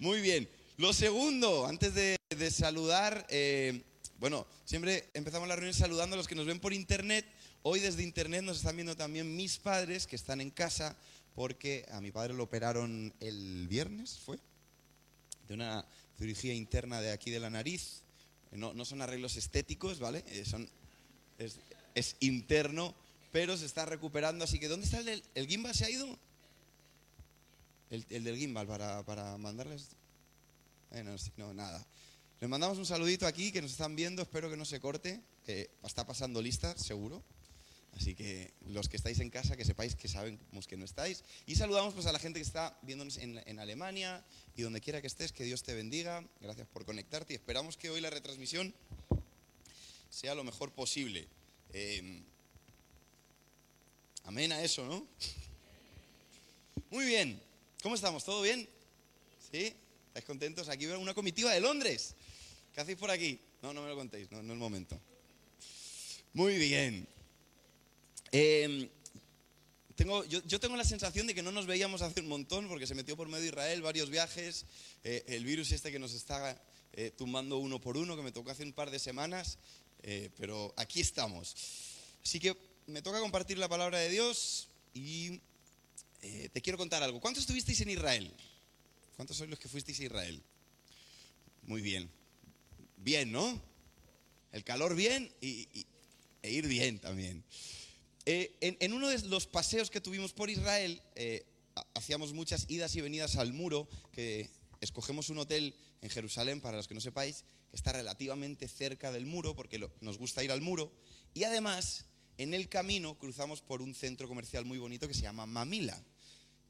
Muy bien. Lo segundo, antes de, saludar, eh, bueno, siempre empezamos la reunión saludando a los que nos ven por internet. Hoy desde internet nos están viendo también mis padres que están en casa porque a mi padre lo operaron el viernes, ¿fue? De una cirugía interna de aquí de la nariz. No, son arreglos estéticos, ¿vale? Eh, son, es, interno, pero se está recuperando. Así que, ¿dónde está el, el? ¿Se ha ido? El, el del gimbal para, para mandarles. Eh, no, no, nada. Les mandamos un saludito aquí que nos están viendo. Espero que no se corte. Eh, está pasando lista, seguro. Así que los que estáis en casa, que sepáis que sabemos que no estáis. Y saludamos pues, a la gente que está viéndonos en, en Alemania y donde quiera que estés. Que Dios te bendiga. Gracias por conectarte. Y esperamos que hoy la retransmisión sea lo mejor posible. Eh, amén eso, ¿no? Muy bien. ¿Cómo estamos? ¿Todo bien? ¿Sí? ¿Estáis contentos? Aquí veo una comitiva de Londres. ¿Qué hacéis por aquí? No, no me lo contéis, no, no es el momento. Muy bien. Eh, tengo, yo, yo tengo la sensación de que no nos veíamos hace un montón porque se metió por medio Israel varios viajes, eh, el virus este que nos está eh, tumbando uno por uno, que me tocó hace un par de semanas, eh, pero aquí estamos. Así que me toca compartir la palabra de Dios y eh, te quiero contar algo. ¿Cuántos estuvisteis en Israel? ¿Cuántos sois los que fuisteis a Israel? Muy bien. Bien, ¿no? El calor bien y, e ir bien también. Eh, en, uno de los paseos que tuvimos por Israel, eh, ha- hacíamos muchas idas y venidas al muro, que escogemos un hotel en Jerusalén, para los que no sepáis, que está relativamente cerca del muro, porque nos gusta ir al muro. Y además, en el camino cruzamos por un centro comercial muy bonito que se llama Mamila,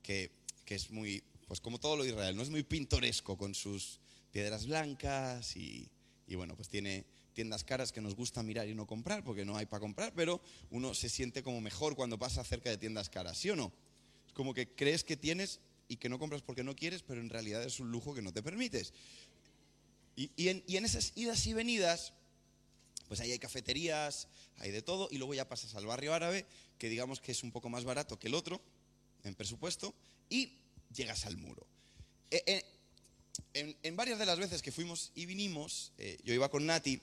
que, es muy, pues como todo lo de Israel, no es muy pintoresco con sus piedras blancas y, y bueno, pues tiene tiendas caras que nos gusta mirar y no comprar porque no hay para comprar, pero uno se siente como mejor cuando pasa cerca de tiendas caras, ¿sí o no? Es como que crees que tienes y que no compras porque no quieres, pero en realidad es un lujo que no te permites. Y, y en, y en esas idas y venidas, pues ahí hay cafeterías, hay de todo, y luego ya pasas al barrio árabe, que digamos que es un poco más barato que el otro, en presupuesto, y llegas al muro. Eh, eh, en, en varias de las veces que fuimos y vinimos, eh, yo iba con Nati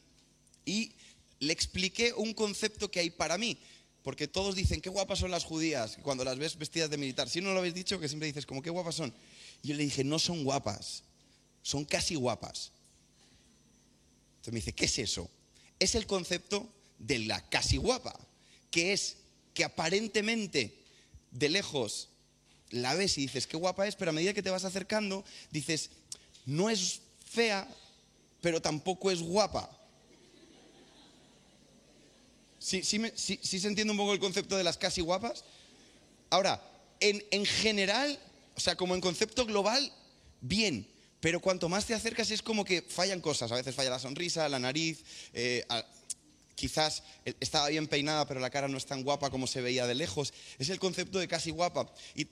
y le expliqué un concepto que hay para mí. Porque todos dicen, qué guapas son las judías cuando las ves vestidas de militar. Si no lo habéis dicho, que siempre dices, como qué guapas son. Y yo le dije, no son guapas, son casi guapas. Entonces me dice, ¿qué es eso? Es el concepto de la casi guapa, que es que aparentemente de lejos la ves y dices, qué guapa es, pero a medida que te vas acercando, dices, no es fea, pero tampoco es guapa. ¿Sí, se entiende un poco el concepto de las casi guapas? Ahora, en, en general, o sea, como en concepto global, bien. Pero cuanto más te acercas es como que fallan cosas. A veces falla la sonrisa, la nariz, eh, quizás eh, estaba bien peinada, pero la cara no es tan guapa como se veía de lejos. Es el concepto de casi guapa. Y,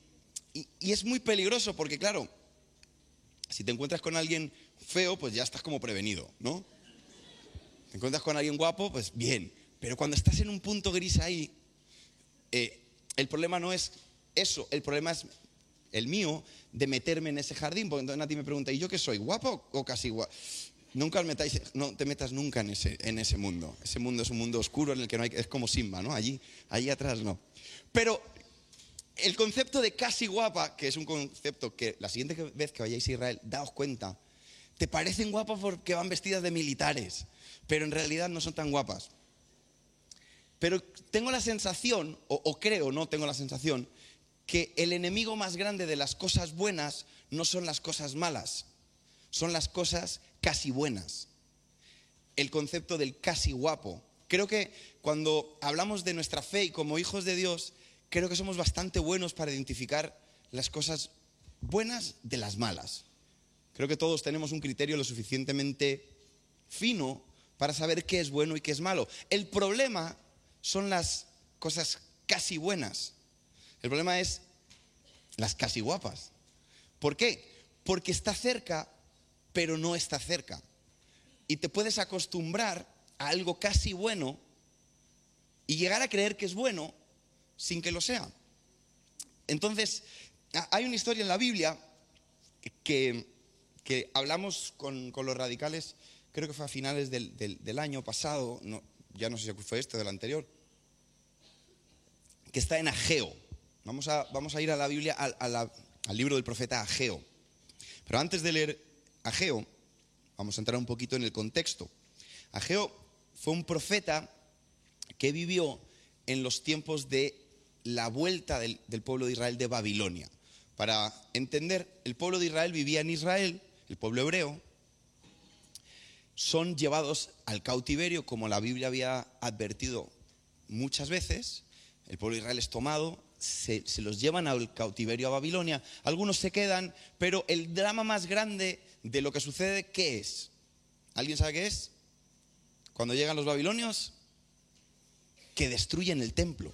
es muy peligroso porque, claro, si te encuentras con alguien feo, pues ya estás como prevenido, ¿no? Te encuentras con alguien guapo, pues bien. Pero cuando estás en un punto gris ahí, eh, el problema no es eso, el problema es el mío de meterme en ese jardín. Porque entonces Nati me pregunta, ¿y yo qué soy? ¿Guapo o casi guapo? Nunca metáis, no te metas nunca en ese, en ese mundo. Ese mundo es un mundo oscuro en el que no hay, es como Simba, ¿no? Allí, allí atrás no. Pero el concepto de casi guapa, que es un concepto que la siguiente vez que vayáis a Israel, daos cuenta, te parecen guapas porque van vestidas de militares, pero en realidad no son tan guapas. Pero tengo la sensación, o creo, no tengo la sensación, que el enemigo más grande de las cosas buenas no son las cosas malas, son las cosas casi buenas. El concepto del casi guapo. Creo que cuando hablamos de nuestra fe y como hijos de Dios, creo que somos bastante buenos para identificar las cosas buenas de las malas. Creo que todos tenemos un criterio lo suficientemente fino para saber qué es bueno y qué es malo. El problema son las cosas casi buenas. El problema es las casi guapas. ¿Por qué? Porque está cerca, pero no está cerca. Y te puedes acostumbrar a algo casi bueno y llegar a creer que es bueno sin que lo sea. Entonces, hay una historia en la Biblia que, que hablamos con, los radicales, creo que fue a finales del, año pasado, no, ya no sé si fue este o del anterior, que está en Ageo. Vamos a, vamos a ir a la Biblia, al libro del profeta Ageo. Pero antes de leer Ageo, vamos a entrar un poquito en el contexto. Ageo fue un profeta que vivió en los tiempos de la vuelta del, pueblo de Israel de Babilonia. Para entender, el pueblo de Israel vivía en Israel, el pueblo hebreo, son llevados al cautiverio, como la Biblia había advertido muchas veces. El pueblo de Israel es tomado, se, se, los llevan al cautiverio a Babilonia. Algunos se quedan, pero el drama más grande de lo que sucede, ¿qué es? ¿Alguien sabe qué es? Cuando llegan los babilonios, que destruyen el templo.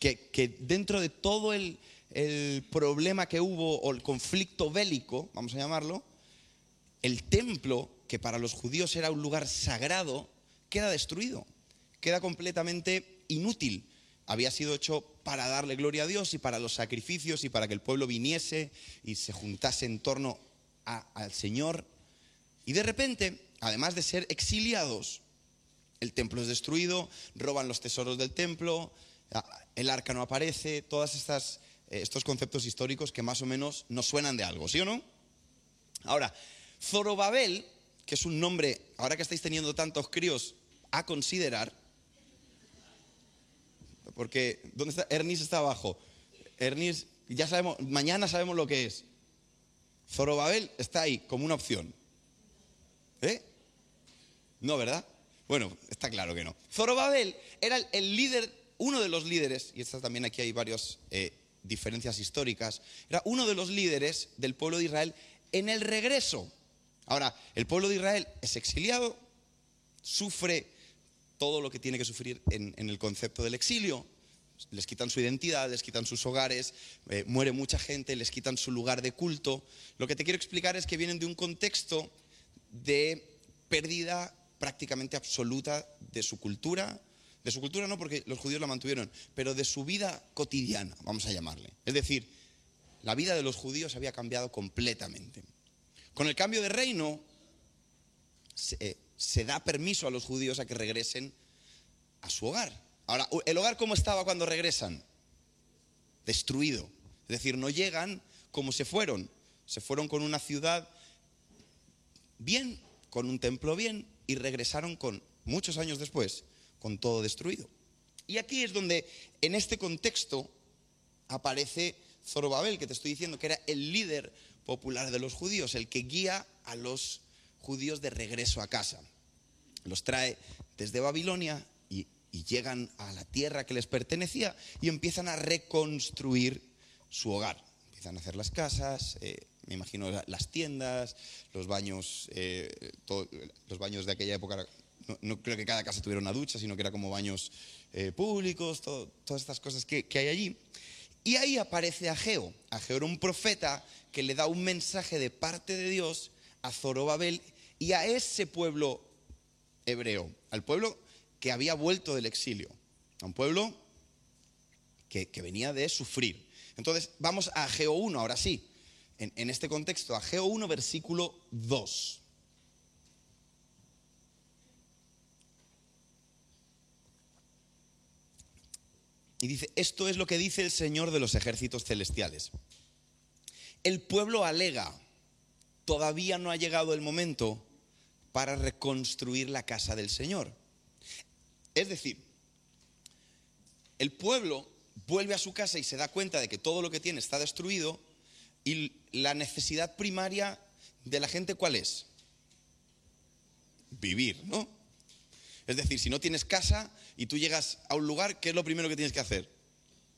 Que, dentro de todo el, el problema que hubo, o el conflicto bélico, vamos a llamarlo, el templo, que para los judíos era un lugar sagrado, queda destruido, queda completamente inútil. Había sido hecho para darle gloria a Dios y para los sacrificios y para que el pueblo viniese y se juntase en torno al Señor. Y de repente, además de ser exiliados, el templo es destruido, roban los tesoros del templo, el arca no aparece, todos eh, estos conceptos históricos que más o menos nos suenan de algo, ¿sí o no? Ahora, Zorobabel, que es un nombre, ahora que estáis teniendo tantos críos, a considerar, porque, ¿dónde está? Ernis está abajo. Ernis, ya sabemos, mañana sabemos lo que es. Zorobabel está ahí como una opción. ¿Eh? No, ¿verdad? Bueno, está claro que no. Zorobabel era el líder, uno de los líderes, y también aquí hay varias eh, diferencias históricas, era uno de los líderes del pueblo de Israel en el regreso. Ahora, el pueblo de Israel es exiliado, sufre todo lo que tiene que sufrir en, el concepto del exilio. Les quitan su identidad, les quitan sus hogares, eh, muere mucha gente, les quitan su lugar de culto. Lo que te quiero explicar es que vienen de un contexto de pérdida prácticamente absoluta de su cultura, de su cultura no porque los judíos la mantuvieron, pero de su vida cotidiana, vamos a llamarle. Es decir, la vida de los judíos había cambiado completamente. Con el cambio de reino se, se da permiso a los judíos a que regresen a su hogar. Ahora, ¿el hogar cómo estaba cuando regresan? Destruido. Es decir, no llegan como se fueron. Se fueron con una ciudad bien, con un templo bien, y regresaron con, muchos años después, con todo destruido. Y aquí es donde, en este contexto, aparece Zorobabel, que te estoy diciendo que era el líder popular de los judíos, el que guía a los judíos de regreso a casa. Los trae desde Babilonia y, llegan a la tierra que les pertenecía y empiezan a reconstruir su hogar. Empiezan a hacer las casas, eh, me imagino las tiendas, los baños, eh, los baños de aquella época, no, creo que cada casa tuviera una ducha, sino que era como baños eh, públicos, todas estas cosas que, hay allí. Y ahí aparece Ageo. Ageo era un profeta que le da un mensaje de parte de Dios a Zorobabel y a ese pueblo hebreo, al pueblo que había vuelto del exilio, a un pueblo que, venía de sufrir. Entonces, vamos a Ageo 1, ahora sí en, este contexto, Ageo 1, versículo 2. Y dice, esto es lo que dice el Señor de los ejércitos celestiales. El pueblo alega, todavía no ha llegado el momento para reconstruir la casa del Señor. Es decir, el pueblo vuelve a su casa y se da cuenta de que todo lo que tiene está destruido y la necesidad primaria de la gente, ¿cuál es? Vivir, ¿no? Es decir, si no tienes casa y tú llegas a un lugar, ¿qué es lo primero que tienes que hacer?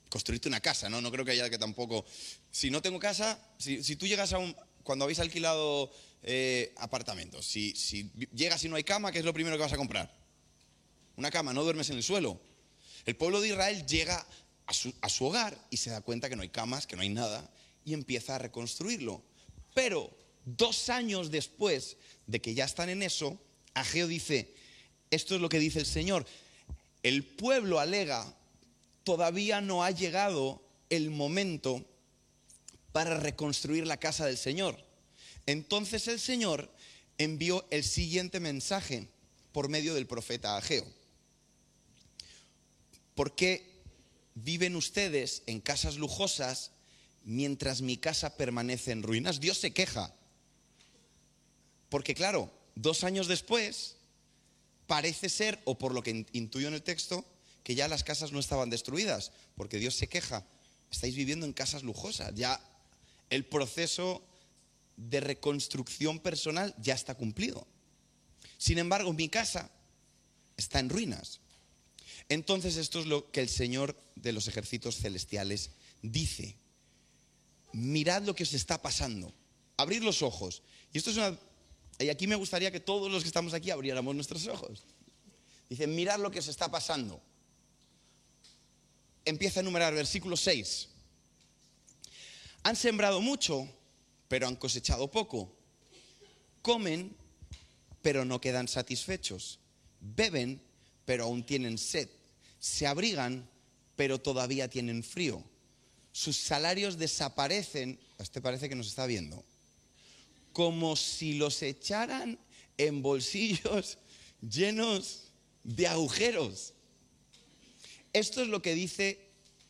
Construirte una casa, ¿no? No creo que haya que tampoco... Si no tengo casa, si, tú llegas a un... Cuando habéis alquilado eh, apartamentos, si, si llegas y no hay cama, ¿qué es lo primero que vas a comprar? Una cama, no duermes en el suelo. El pueblo de Israel llega a su, a su, hogar y se da cuenta que no hay camas, que no hay nada, y empieza a reconstruirlo. Pero dos años después de que ya están en eso, Ageo dice, esto es lo que dice el Señor, el pueblo alega, todavía no ha llegado el momento para reconstruir la casa del Señor. Entonces el Señor envió el siguiente mensaje por medio del profeta Ageo. ¿Por qué viven ustedes en casas lujosas mientras mi casa permanece en ruinas? Dios se queja. Porque claro, dos años después, parece ser, o por lo que intuyo en el texto, que ya las casas no estaban destruidas, porque Dios se queja. Estáis viviendo en casas lujosas, ya el proceso de reconstrucción personal ya está cumplido. Sin embargo, mi casa está en ruinas. Entonces esto es lo que el Señor de los ejércitos celestiales dice. Mirad lo que os está pasando. Abrid los ojos. Y esto es una y aquí me gustaría que todos los que estamos aquí abriéramos nuestros ojos. Dice, mirad lo que os está pasando. Empieza a enumerar versículo 6. Han sembrado mucho, pero han cosechado poco. Comen, pero no quedan satisfechos. Beben, pero aún tienen sed. Se abrigan, pero todavía tienen frío. Sus salarios desaparecen. Este parece que nos está viendo. Como si los echaran en bolsillos llenos de agujeros. Esto es lo que dice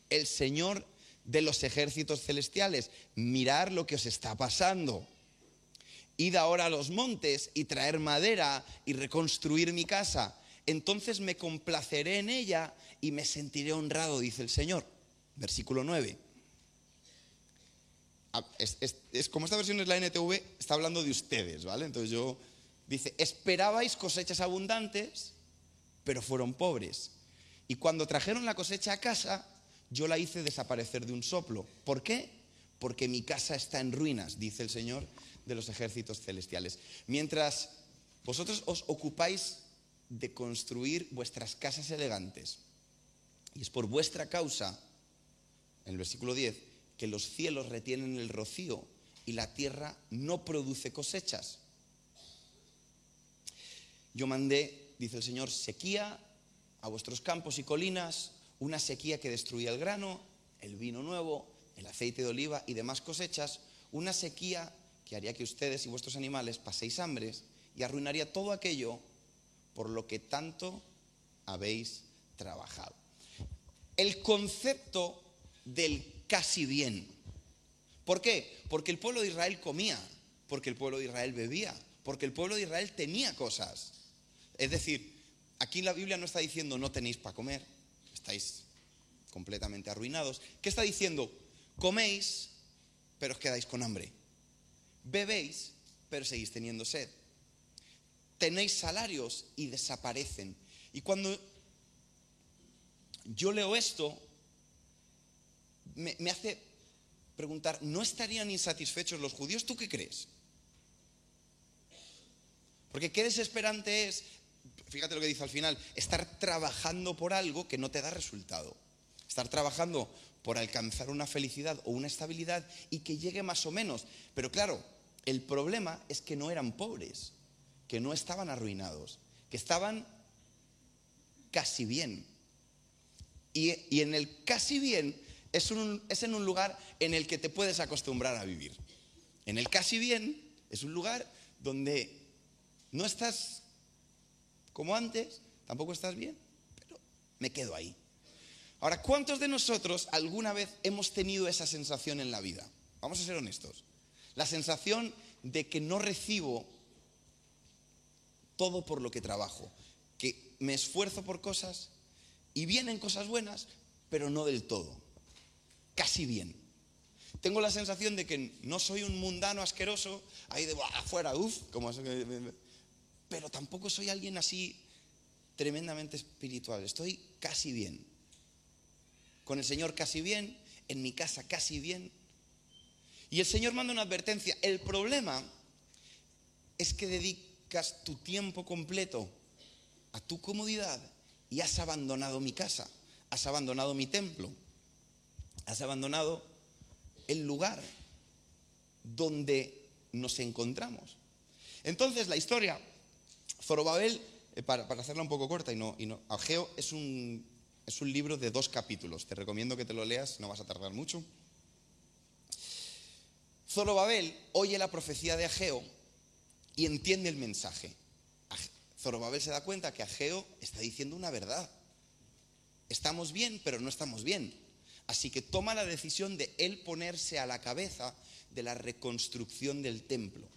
el Señor de los ejércitos celestiales. Mirar lo que os está pasando. Id ahora a los montes y traer madera y reconstruir mi casa. Entonces me complaceré en ella y me sentiré honrado, dice el Señor. Versículo 9. Ah, es, como esta versión es la NTV, está hablando de ustedes, ¿vale? Entonces yo, dice, esperabais cosechas abundantes, pero fueron pobres. Y cuando trajeron la cosecha a casa, yo la hice desaparecer de un soplo. ¿Por qué? Porque mi casa está en ruinas, dice el Señor de los ejércitos celestiales. Mientras vosotros os ocupáis de construir vuestras casas elegantes, y es por vuestra causa, en el versículo 10, que los cielos retienen el rocío y la tierra no produce cosechas. Yo mandé, dice el Señor, sequía a vuestros campos y colinas, una sequía que destruía el grano, el vino nuevo, el aceite de oliva y demás cosechas, una sequía que haría que ustedes y vuestros animales paséis hambres y arruinaría todo aquello por lo que tanto habéis trabajado. El concepto del casi bien. ¿Por qué? Porque el pueblo de Israel comía, porque el pueblo de Israel bebía, porque el pueblo de Israel tenía cosas. Es decir, aquí la Biblia no está diciendo no tenéis para comer, estáis completamente arruinados. ¿Qué está diciendo? Coméis, pero os quedáis con hambre. Bebéis, pero seguís teniendo sed. Tenéis salarios y desaparecen. Y cuando yo leo esto, me, hace preguntar, ¿no estarían insatisfechos los judíos? ¿Tú qué crees? Porque qué desesperante es fíjate lo que dice al final, estar trabajando por algo que no te da resultado. Estar trabajando por alcanzar una felicidad o una estabilidad y que llegue más o menos. Pero claro, el problema es que no eran pobres, que no estaban arruinados, que estaban casi bien. Y, en el casi bien es, es en un lugar en el que te puedes acostumbrar a vivir. En el casi bien es un lugar donde no estás como antes, tampoco estás bien, pero me quedo ahí. Ahora, ¿cuántos de nosotros alguna vez hemos tenido esa sensación en la vida? Vamos a ser honestos. La sensación de que no recibo todo por lo que trabajo, que me esfuerzo por cosas y vienen cosas buenas, pero no del todo, casi bien. Tengo la sensación de que no soy un mundano asqueroso, ahí de afuera, uff, como pero tampoco soy alguien así tremendamente espiritual. Estoy casi bien. Con el Señor casi bien, en mi casa casi bien. Y el Señor manda una advertencia. El problema es que dedicas tu tiempo completo a tu comodidad y has abandonado mi casa, has abandonado mi templo, has abandonado el lugar donde nos encontramos. Entonces la historia Zorobabel, eh, para, hacerla un poco corta y no, y no Ageo es un, es un libro de dos capítulos. Te recomiendo que te lo leas, no vas a tardar mucho. Zorobabel oye la profecía de Ageo y entiende el mensaje. Zorobabel se da cuenta que Ageo está diciendo una verdad. Estamos bien, pero no estamos bien. Así que toma la decisión de él ponerse a la cabeza de la reconstrucción del templo.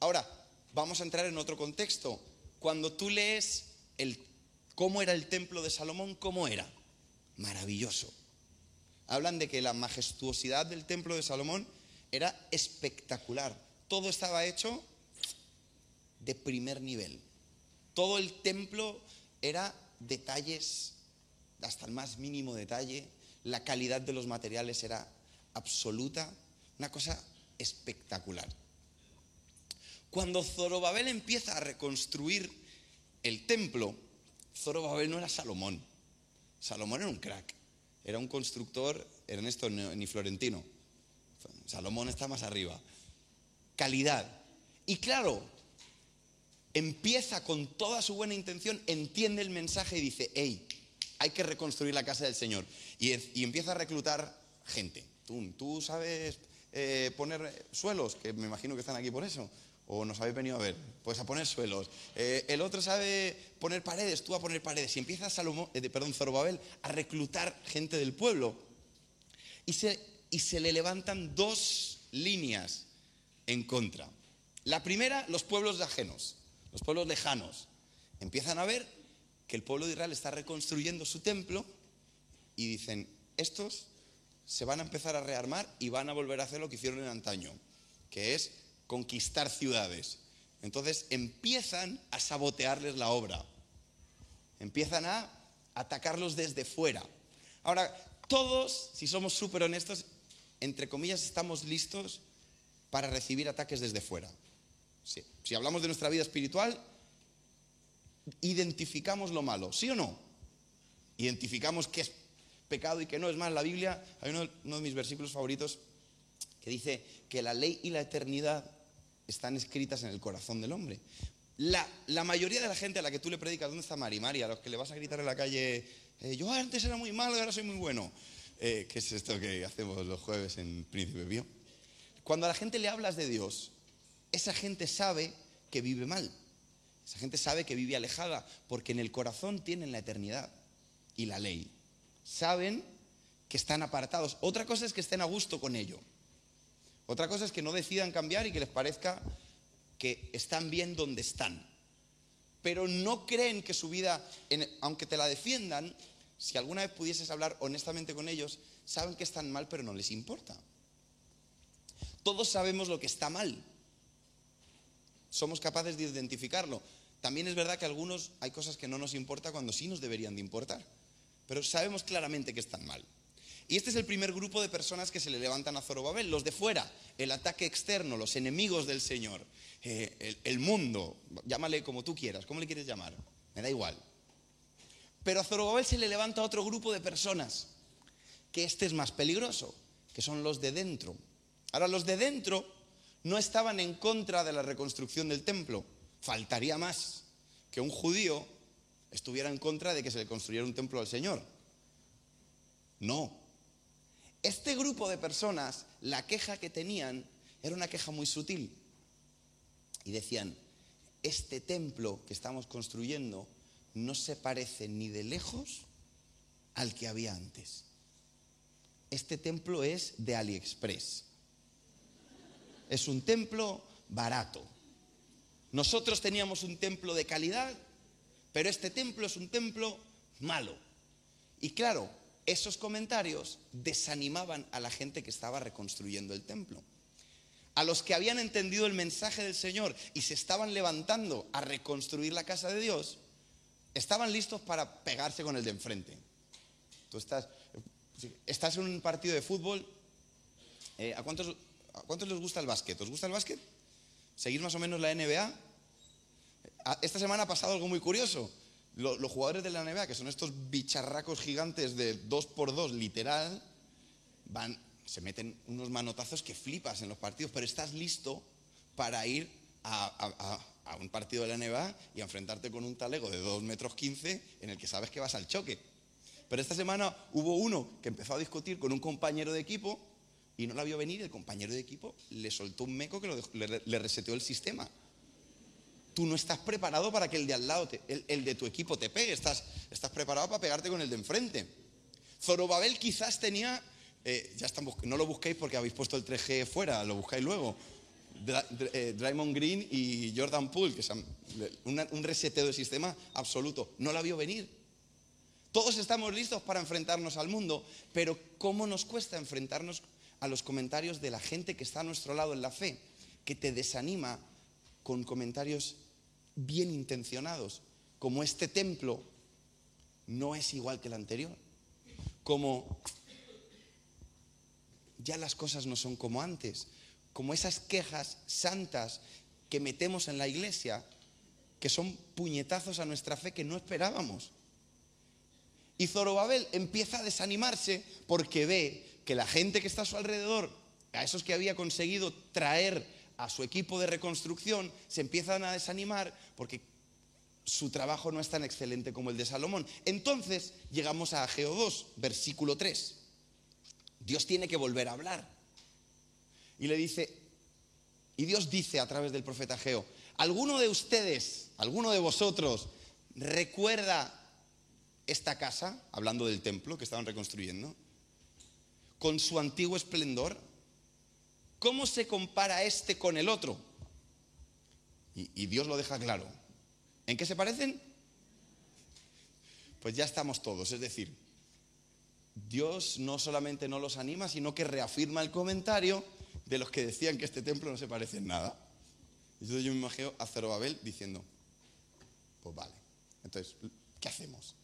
Ahora, vamos a entrar en otro contexto. Cuando tú lees cómo era el templo de Salomón, ¿cómo era? Maravilloso. Hablan de que la majestuosidad del templo de Salomón era espectacular. Todo estaba hecho de primer nivel. Todo el templo era detalles, hasta el más mínimo detalle. La calidad de los materiales era absoluta. Una cosa espectacular. Cuando Zorobabel empieza a reconstruir el templo, Zorobabel no era Salomón. Salomón era un crack. Era un constructor, Ernesto, ni florentino. Salomón está más arriba. Calidad. Y claro, empieza con toda su buena intención, entiende el mensaje y dice, hey, hay que reconstruir la casa del Señor. Y, empieza a reclutar gente. Tú, tú sabes eh, poner suelos, que me imagino que están aquí por eso, o nos habéis venido a ver, pues a poner suelos. Eh, el otro sabe poner paredes, tú a poner paredes. Y empieza Salomón, eh, perdón, Zorobabel a reclutar gente del pueblo. Y se, y se le levantan dos líneas en contra. La primera, los pueblos de ajenos, los pueblos lejanos. Empiezan a ver que el pueblo de Israel está reconstruyendo su templo y dicen, estos se van a empezar a rearmar y van a volver a hacer lo que hicieron en antaño, que es conquistar ciudades. Entonces empiezan a sabotearles la obra, empiezan a atacarlos desde fuera. Ahora, todos, si somos súper honestos, entre comillas, estamos listos para recibir ataques desde fuera. Si hablamos de nuestra vida espiritual, identificamos lo malo, ¿sí o no? Identificamos qué es pecado y qué no. Es más, la Biblia, hay uno, de mis versículos favoritos que dice que la ley y la eternidad están escritas en el corazón del hombre. La, mayoría de la gente a la que tú le predicas, ¿dónde está Mari? Mari, a los que le vas a gritar en la calle, eh, yo antes era muy malo ahora soy muy bueno. Eh, ¿Qué es esto que hacemos los jueves en Príncipe Pío? Cuando a la gente le hablas de Dios, esa gente sabe que vive mal. Esa gente sabe que vive alejada porque en el corazón tienen la eternidad y la ley saben que están apartados. Otra cosa es que estén a gusto con ello. Otra cosa es que no decidan cambiar y que les parezca que están bien donde están. Pero no creen que su vida, aunque te la defiendan, si alguna vez pudieses hablar honestamente con ellos, saben que están mal, pero no les importa. Todos sabemos lo que está mal. Somos capaces de identificarlo. También es verdad que algunos hay cosas que no nos importa cuando sí nos deberían de importar pero sabemos claramente que están mal. Y este es el primer grupo de personas que se le levantan a Zorobabel, los de fuera, el ataque externo, los enemigos del Señor, eh, el, mundo, llámale como tú quieras, ¿cómo le quieres llamar? Me da igual. Pero a Zorobabel se le levanta otro grupo de personas, que este es más peligroso, que son los de dentro. Ahora, los de dentro no estaban en contra de la reconstrucción del templo, faltaría más que un judío estuviera en contra de que se le construyera un templo al Señor. No. Este grupo de personas, la queja que tenían era una queja muy sutil. Y decían, este templo que estamos construyendo no se parece ni de lejos al que había antes. Este templo es de AliExpress. Es un templo barato. Nosotros teníamos un templo de calidad pero este templo es un templo malo. Y claro, esos comentarios desanimaban a la gente que estaba reconstruyendo el templo. A los que habían entendido el mensaje del Señor y se estaban levantando a reconstruir la casa de Dios, estaban listos para pegarse con el de enfrente. Tú estás, en un partido de fútbol. Eh, ¿a, cuántos, ¿A cuántos les gusta el básquet? ¿Os gusta el básquet? ¿Seguís más o menos la NBA? Ah, esta semana ha pasado algo muy curioso. Los, jugadores de la NBA, que son estos bicharracos gigantes de 2x2, literal, van, se meten unos manotazos que flipas en los partidos, pero estás listo para ir a, un partido de la NBA y enfrentarte con un talego de 2 metros 15 en el que sabes que vas al choque. Pero esta semana hubo uno que empezó a discutir con un compañero de equipo y no la vio venir, el compañero de equipo le soltó un meco que le, reseteó el sistema. Tú no estás preparado para que el de al lado, el, de tu equipo te pegue, estás, preparado para pegarte con el de enfrente. Zorobabel quizás tenía, eh, ya no lo busquéis porque habéis puesto el 3G fuera, lo buscáis luego. Eh, Draymond Green y Jordan Poole, que son un reseteo de sistema absoluto. No la vio venir. Todos estamos listos para enfrentarnos al mundo, pero ¿cómo nos cuesta enfrentarnos a los comentarios de la gente que está a nuestro lado en la fe, que te desanima con comentarios bien intencionados, como este templo no es igual que el anterior, como ya las cosas no son como antes, como esas quejas santas que metemos en la iglesia, que son puñetazos a nuestra fe que no esperábamos. Y Zorobabel empieza a desanimarse porque ve que la gente que está a su alrededor, a esos que había conseguido traer a su equipo de reconstrucción, se empiezan a desanimar porque su trabajo no es tan excelente como el de Salomón. Entonces llegamos a Ageo 2, versículo 3. Dios tiene que volver a hablar. Y le dice, y Dios dice a través del profeta Ageo, ¿alguno de ustedes, alguno de vosotros, recuerda esta casa, hablando del templo que estaban reconstruyendo, con su antiguo esplendor? ¿Cómo se compara este con el otro? Y, Dios lo deja claro. ¿En qué se parecen? Pues ya estamos todos, es decir, Dios no solamente no los anima, sino que reafirma el comentario de los que decían que este templo no se parece en nada. Entonces yo me imagino a Zorobabel diciendo, pues vale, entonces, ¿qué hacemos?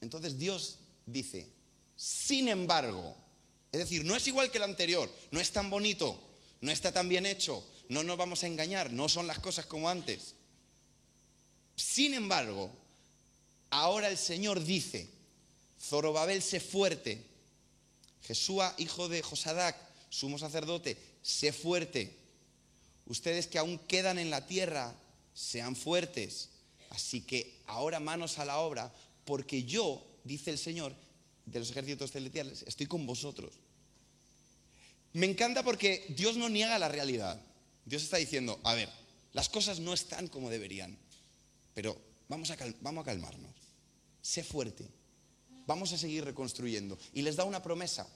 Entonces Dios dice, sin embargo, es decir, no es igual que el anterior, no es tan bonito, no está tan bien hecho, no nos vamos a engañar, no son las cosas como antes. Sin embargo, ahora el Señor dice, Zorobabel sé fuerte, Jesúa, hijo de Josadac, sumo sacerdote, sé fuerte. Ustedes que aún quedan en la tierra, sean fuertes. Así que ahora manos a la obra, porque yo, dice el Señor de los ejércitos celestiales, estoy con vosotros. Me encanta porque Dios no niega la realidad. Dios está diciendo, a ver, las cosas no están como deberían, pero vamos a, vamos a calmarnos. Sé fuerte. Vamos a seguir reconstruyendo. Y les da una promesa.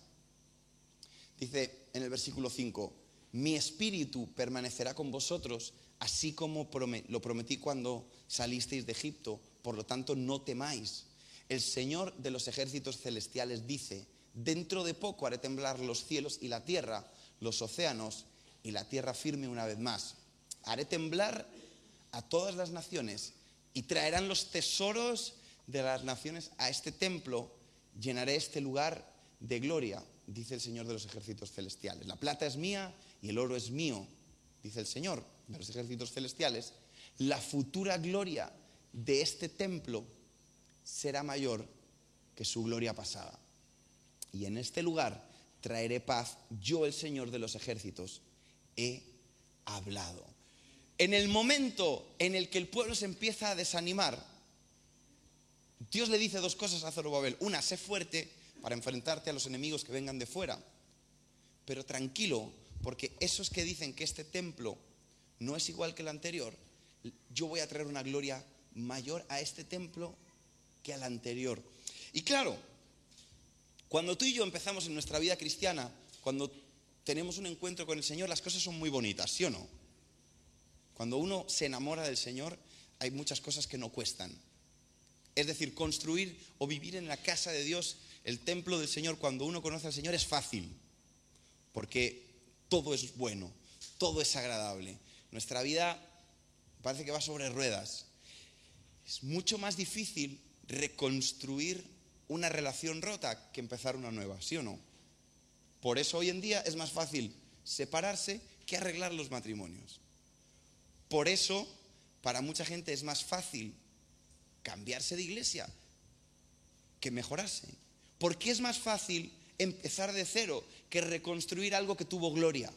Dice en el versículo 5, mi espíritu permanecerá con vosotros, así como lo prometí cuando salisteis de Egipto. Por lo tanto, no temáis. El Señor de los ejércitos celestiales dice, dentro de poco haré temblar los cielos y la tierra, los océanos y la tierra firme una vez más. Haré temblar a todas las naciones y traerán los tesoros de las naciones a este templo, llenaré este lugar de gloria, dice el Señor de los ejércitos celestiales. La plata es mía y el oro es mío, dice el Señor de los ejércitos celestiales. La futura gloria de este templo será mayor que su gloria pasada. Y en este lugar traeré paz, yo el Señor de los ejércitos he hablado. En el momento en el que el pueblo se empieza a desanimar, Dios le dice dos cosas a Zorobabel. Una, sé fuerte para enfrentarte a los enemigos que vengan de fuera. Pero tranquilo, porque esos que dicen que este templo no es igual que el anterior, yo voy a traer una gloria mayor a este templo que al anterior. Y claro, cuando tú y yo empezamos en nuestra vida cristiana, cuando tenemos un encuentro con el Señor, las cosas son muy bonitas, ¿sí o no? Cuando uno se enamora del Señor, hay muchas cosas que no cuestan. Es decir, construir o vivir en la casa de Dios, el templo del Señor, cuando uno conoce al Señor es fácil, porque todo es bueno, todo es agradable. Nuestra vida parece que va sobre ruedas. Es mucho más difícil reconstruir una relación rota que empezar una nueva, ¿sí o no? Por eso hoy en día es más fácil separarse que arreglar los matrimonios. Por eso, para mucha gente es más fácil cambiarse de iglesia que mejorarse. Porque es más fácil empezar de cero que reconstruir algo que tuvo gloria.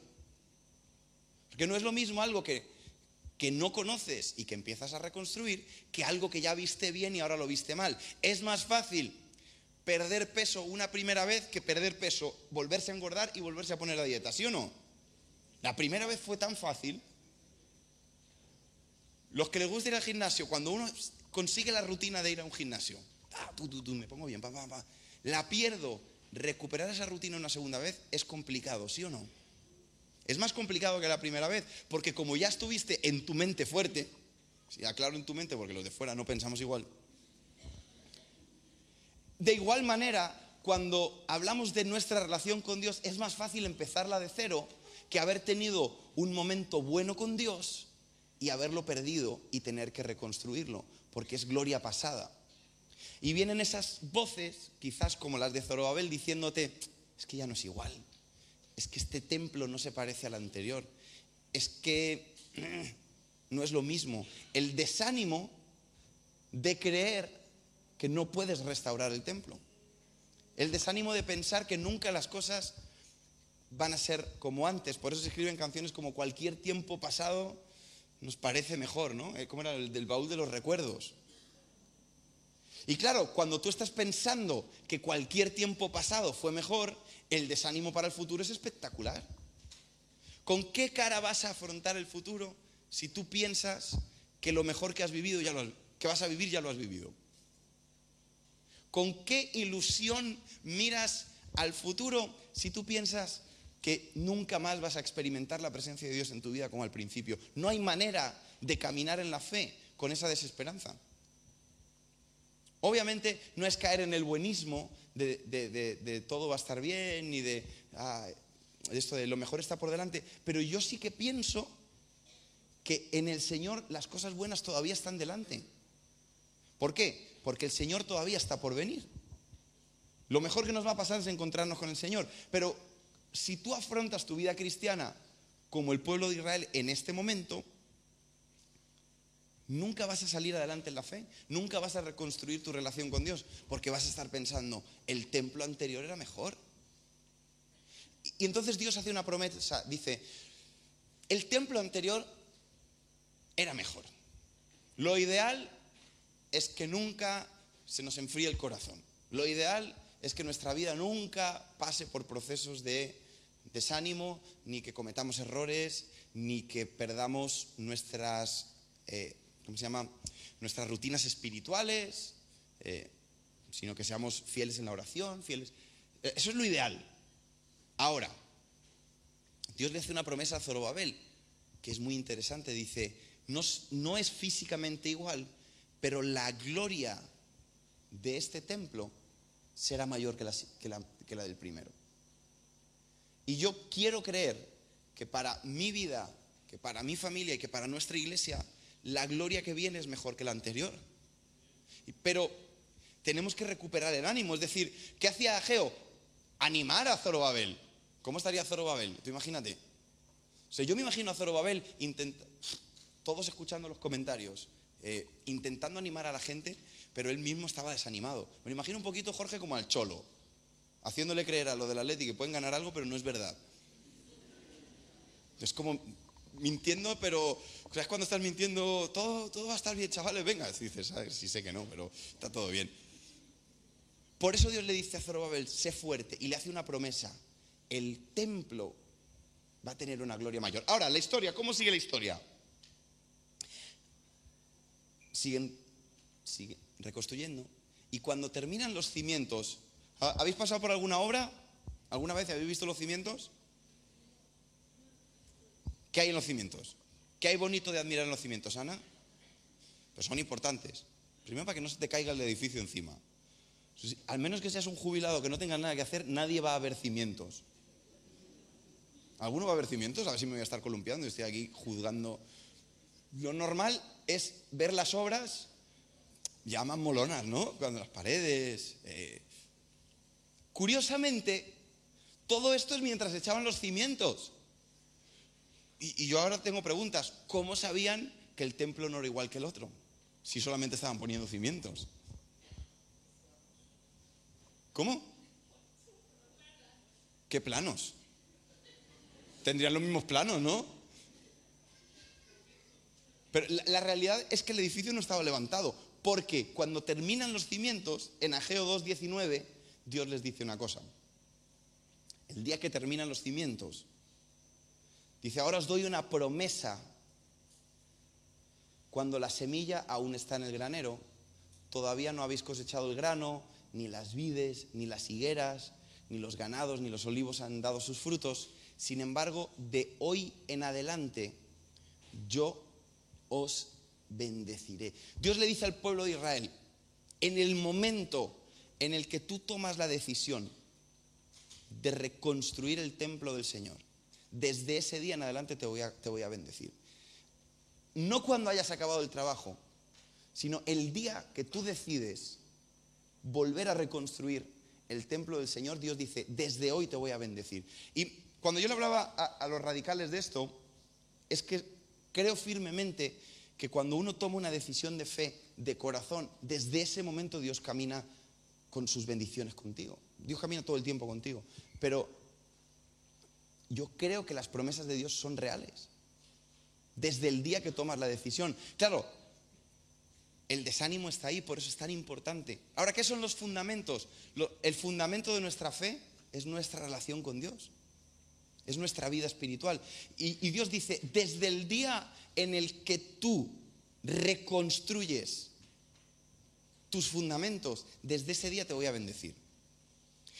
Porque no es lo mismo algo que, que no conoces y que empiezas a reconstruir que algo que ya viste bien y ahora lo viste mal. Es más fácil perder peso una primera vez que perder peso, volverse a engordar y volverse a poner a dieta, ¿sí o no? La primera vez fue tan fácil. Los que les gusta ir al gimnasio, cuando uno consigue la rutina de ir a un gimnasio, ah, me pongo bien, la pierdo, recuperar esa rutina una segunda vez es complicado, ¿sí o no? Es más complicado que la primera vez, porque como ya estuviste en tu mente fuerte, si aclaro en tu mente porque los de fuera no pensamos igual, de igual manera, cuando hablamos de nuestra relación con Dios, es más fácil empezarla de cero que haber tenido un momento bueno con Dios y haberlo perdido y tener que reconstruirlo, porque es gloria pasada. Y vienen esas voces, quizás como las de Zorobabel, diciéndote, es que ya no es igual, es que este templo no se parece al anterior, es que no es lo mismo. El desánimo de creer que no puedes restaurar el templo. El desánimo de pensar que nunca las cosas van a ser como antes. Por eso se escriben canciones como cualquier tiempo pasado nos parece mejor, ¿no? Eh, como era el del baúl de los recuerdos. Y claro, cuando tú estás pensando que cualquier tiempo pasado fue mejor, el desánimo para el futuro es espectacular. ¿Con qué cara vas a afrontar el futuro si tú piensas que lo mejor que has vivido ya lo que vas a vivir ya lo has vivido? ¿Con qué ilusión miras al futuro si tú piensas que nunca más vas a experimentar la presencia de Dios en tu vida como al principio? No hay manera de caminar en la fe con esa desesperanza. Obviamente no es caer en el buenismo de, todo va a estar bien ni de ah, esto de lo mejor está por delante, pero yo sí que pienso que en el Señor las cosas buenas todavía están delante. ¿Por qué? Porque el Señor todavía está por venir. Lo mejor que nos va a pasar es encontrarnos con el Señor. Pero si tú afrontas tu vida cristiana como el pueblo de Israel en este momento, Nunca vas a salir adelante en la fe, nunca vas a reconstruir tu relación con Dios, porque vas a estar pensando, el templo anterior era mejor. Y entonces Dios hace una promesa, dice, el templo anterior era mejor. Lo ideal es que nunca se nos enfríe el corazón. Lo ideal es que nuestra vida nunca pase por procesos de desánimo, ni que cometamos errores, ni que perdamos nuestras eh, ¿cómo se llama? Nuestras rutinas espirituales, eh, sino que seamos fieles en la oración, fieles. Eh, eso es lo ideal. Ahora, Dios le hace una promesa a Zorobabel, que es muy interesante. Dice, no, es físicamente igual, pero la gloria de este templo será mayor que la, que la del primero. Y yo quiero creer que para mi vida, que para mi familia y que para nuestra iglesia, la gloria que viene es mejor que la anterior. Pero tenemos que recuperar el ánimo. Es decir, ¿qué hacía Ageo? Animar a Zorobabel. ¿Cómo estaría Zorobabel? Tú imagínate. O sea, yo me imagino a Zorobabel todos escuchando los comentarios, eh, intentando animar a la gente, pero él mismo estaba desanimado. Me imagino un poquito, Jorge, como al cholo, haciéndole creer a lo del Atleti que pueden ganar algo, pero no es verdad. Es como mintiendo, pero ¿sabes cuando estás mintiendo? Todo, todo va a estar bien, chavales, venga. dices, a ver, sí sé que no, pero está todo bien. Por eso Dios le dice a Zorobabel, sé fuerte, y le hace una promesa. El templo va a tener una gloria mayor. Ahora, la historia, ¿cómo sigue la historia? Siguen, siguen reconstruyendo. Y cuando terminan los cimientos, ¿habéis pasado por alguna obra? ¿Alguna vez habéis visto los cimientos? ¿Qué hay en los cimientos? ¿Qué hay bonito de admirar en los cimientos, Ana? Pues son importantes. Primero para que no se te caiga el edificio encima. Al menos que seas un jubilado que no tengas nada que hacer, nadie va a ver cimientos. ¿Alguno va a ver cimientos? A ver si me voy a estar columpiando y estoy aquí juzgando. Lo normal es ver las obras ya más molonas, ¿no? Cuando las paredes. Eh. Curiosamente, todo esto es mientras echaban los cimientos. Y, yo ahora tengo preguntas. ¿Cómo sabían que el templo no era igual que el otro? Si solamente estaban poniendo cimientos. ¿Cómo? ¿Qué planos? Tendrían los mismos planos, ¿no? Pero la, la, realidad es que el edificio no estaba levantado, porque cuando terminan los cimientos, en Ageo 2.19, Dios les dice una cosa. El día que terminan los cimientos, dice, ahora os doy una promesa. Cuando la semilla aún está en el granero, todavía no habéis cosechado el grano, ni las vides, ni las higueras, ni los ganados, ni los olivos han dado sus frutos. Sin embargo, de hoy en adelante, yo os bendeciré. Dios le dice al pueblo de Israel, en el momento en el que tú tomas la decisión de reconstruir el templo del Señor, desde ese día en adelante te voy a, te voy a bendecir. No cuando hayas acabado el trabajo, sino el día que tú decides volver a reconstruir el templo del Señor, Dios dice, desde hoy te voy a bendecir. Y cuando yo le hablaba a, a los radicales de esto, es que creo firmemente que cuando uno toma una decisión de fe, de corazón, desde ese momento Dios camina con sus bendiciones contigo. Dios camina todo el tiempo contigo. Pero yo creo que las promesas de Dios son reales. Desde el día que tomas la decisión. Claro, el desánimo está ahí, por eso es tan importante. Ahora, ¿qué son los fundamentos? el fundamento de nuestra fe es nuestra relación con Dios. Es nuestra vida espiritual. Y, Dios dice, desde el día en el que tú reconstruyes tus fundamentos, desde ese día te voy a bendecir.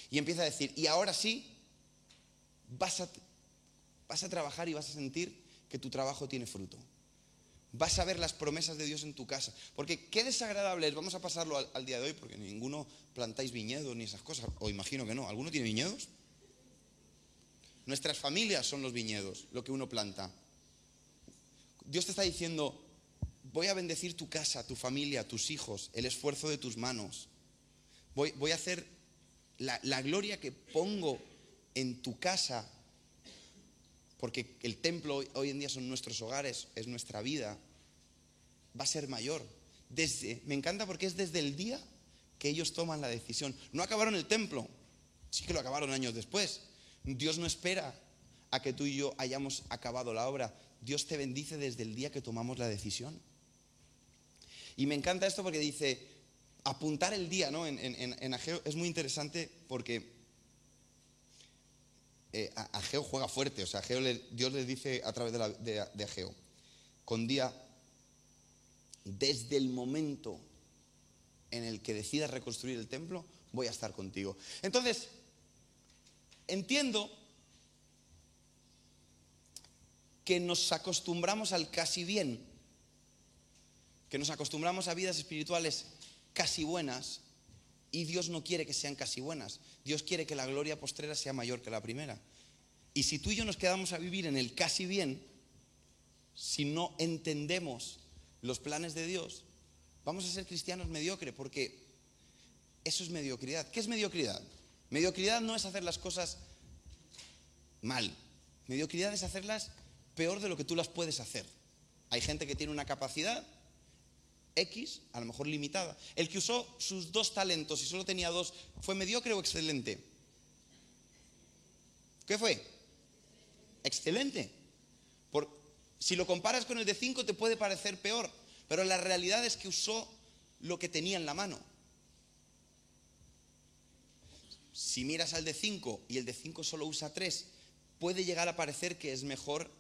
Y empieza a decir, y ahora sí, vas a, vas a trabajar y vas a sentir que tu trabajo tiene fruto. Vas a ver las promesas de Dios en tu casa. Porque qué desagradable es, vamos a pasarlo al, al día de hoy, porque ninguno plantáis viñedos ni esas cosas, o imagino que no. ¿Alguno tiene viñedos? Nuestras familias son los viñedos, lo que uno planta. Dios te está diciendo, voy a bendecir tu casa, tu familia, tus hijos, el esfuerzo de tus manos. Voy, voy a hacer la, la, gloria que pongo en tu casa, porque el templo hoy, en día son nuestros hogares, es nuestra vida, va a ser mayor. Desde, me encanta porque es desde el día que ellos toman la decisión. No acabaron el templo, sí que lo acabaron años después, Dios no espera a que tú y yo hayamos acabado la obra. Dios te bendice desde el día que tomamos la decisión. Y me encanta esto porque dice, apuntar el día, ¿no? En, en, en Ageo es muy interesante porque eh, Ageo juega fuerte, o sea, Dios le dice a través de, la, de, de Ageo, con día, desde el momento en el que decidas reconstruir el templo, voy a estar contigo. Entonces, Entiendo que nos acostumbramos al casi bien, que nos acostumbramos a vidas espirituales casi buenas y Dios no quiere que sean casi buenas. Dios quiere que la gloria postrera sea mayor que la primera. Y si tú y yo nos quedamos a vivir en el casi bien, si no entendemos los planes de Dios, vamos a ser cristianos mediocres porque eso es mediocridad. ¿Qué es mediocridad? Mediocridad no es hacer las cosas mal. Mediocridad es hacerlas peor de lo que tú las puedes hacer. Hay gente que tiene una capacidad X, a lo mejor limitada. El que usó sus dos talentos y solo tenía dos, ¿fue mediocre o excelente? ¿Qué fue? Excelente. Por, si lo comparas con el de cinco te puede parecer peor, pero la realidad es que usó lo que tenía en la mano si miras al de 5 y el de 5 solo usa 3, puede llegar a parecer que es mejor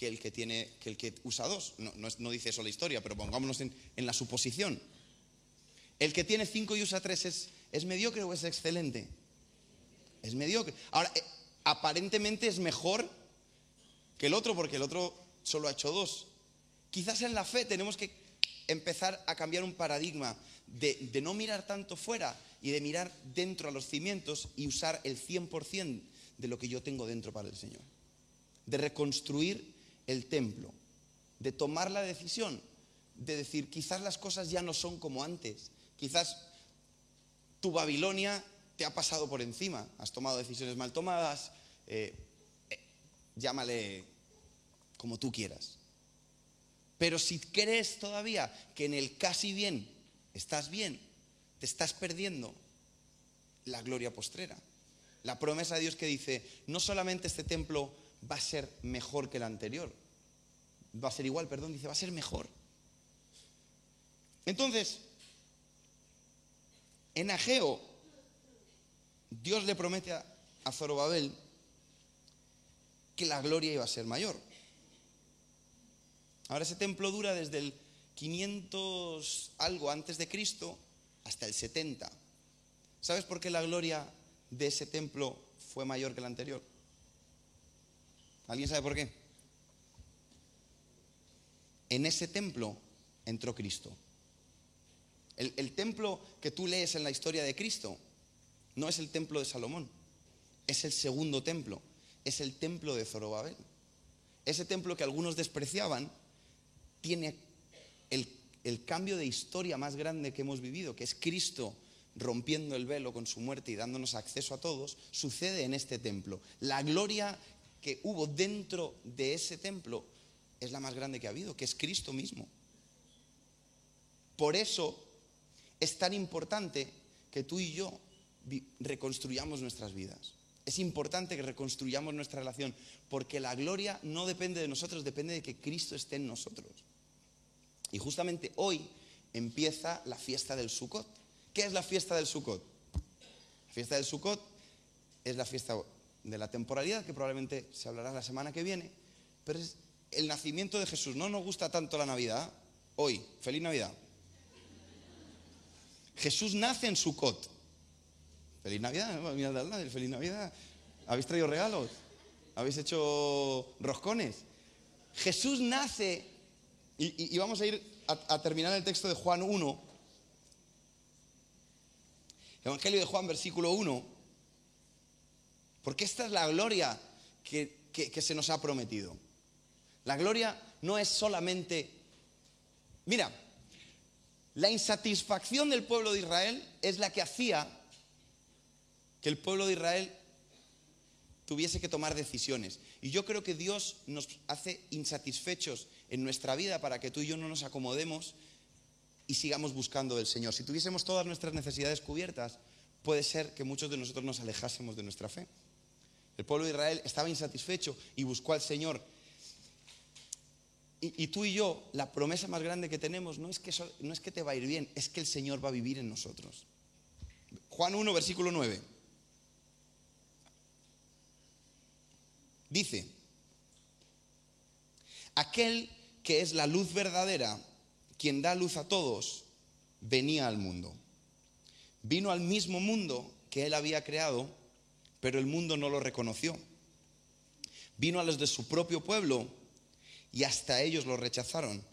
que el que, tiene, que, el que usa 2. No, no, no, dice eso la historia, pero pongámonos en, en la suposición. ¿El que tiene 5 y usa 3 es, es, mediocre o es excelente? Es mediocre. Ahora, eh, aparentemente es mejor que el otro porque el otro solo ha hecho 2. Quizás en la fe tenemos que empezar a cambiar un paradigma de, de no mirar tanto fuera y de mirar dentro a los cimientos y usar el 100% de lo que yo tengo dentro para el Señor. De reconstruir el templo, de tomar la decisión, de decir, quizás las cosas ya no son como antes, quizás tu Babilonia te ha pasado por encima, has tomado decisiones mal tomadas, eh, eh, llámale como tú quieras. Pero si crees todavía que en el casi bien estás bien, te estás perdiendo la gloria postrera. La promesa de Dios que dice, no solamente este templo va a ser mejor que el anterior, va a ser igual, perdón, dice, va a ser mejor. Entonces, en Ageo Dios le promete a, Zorobabel que la gloria iba a ser mayor. Ahora ese templo dura desde el 500 algo antes de Cristo hasta el 70. ¿Sabes por qué la gloria de ese templo fue mayor que la anterior? ¿Alguien sabe por qué? En ese templo entró Cristo. El, templo que tú lees en la historia de Cristo no es el templo de Salomón, es el segundo templo, es el templo de Zorobabel. Ese templo que algunos despreciaban tiene el cambio de historia más grande que hemos vivido, que es Cristo rompiendo el velo con su muerte y dándonos acceso a todos, sucede en este templo. La gloria que hubo dentro de ese templo es la más grande que ha habido, que es Cristo mismo. Por eso es tan importante que tú y yo reconstruyamos nuestras vidas. Es importante que reconstruyamos nuestra relación, porque la gloria no depende de nosotros, depende de que Cristo esté en nosotros. Y justamente hoy empieza la fiesta del Sukkot. ¿Qué es la fiesta del Sukkot? La fiesta del Sukkot es la fiesta de la temporalidad, que probablemente se hablará la semana que viene, pero es el nacimiento de Jesús. No nos gusta tanto la Navidad. Hoy, feliz Navidad. Jesús nace en Sukkot. Feliz Navidad, mirad feliz Navidad. ¿Habéis traído regalos? ¿Habéis hecho roscones? Jesús nace, y, vamos a ir a, terminar el texto de Juan 1, Evangelio de Juan, versículo 1, porque esta es la gloria que, se nos ha prometido. La gloria no es solamente... Mira, la insatisfacción del pueblo de Israel es la que hacía que el pueblo de Israel tuviese que tomar decisiones. Y yo creo que Dios nos hace insatisfechos en nuestra vida para que tú y yo no nos acomodemos y sigamos buscando del Señor. Si tuviésemos todas nuestras necesidades cubiertas, puede ser que muchos de nosotros nos alejásemos de nuestra fe. El pueblo de Israel estaba insatisfecho y buscó al Señor. Y, tú y yo, la promesa más grande que tenemos no es que, no es que te va a ir bien, es que el Señor va a vivir en nosotros. Juan 1, versículo 9. Dice, aquel que es la luz verdadera, quien da luz a todos, venía al mundo. Vino al mismo mundo que él había creado, pero el mundo no lo reconoció. Vino a los de su propio pueblo y hasta ellos lo rechazaron.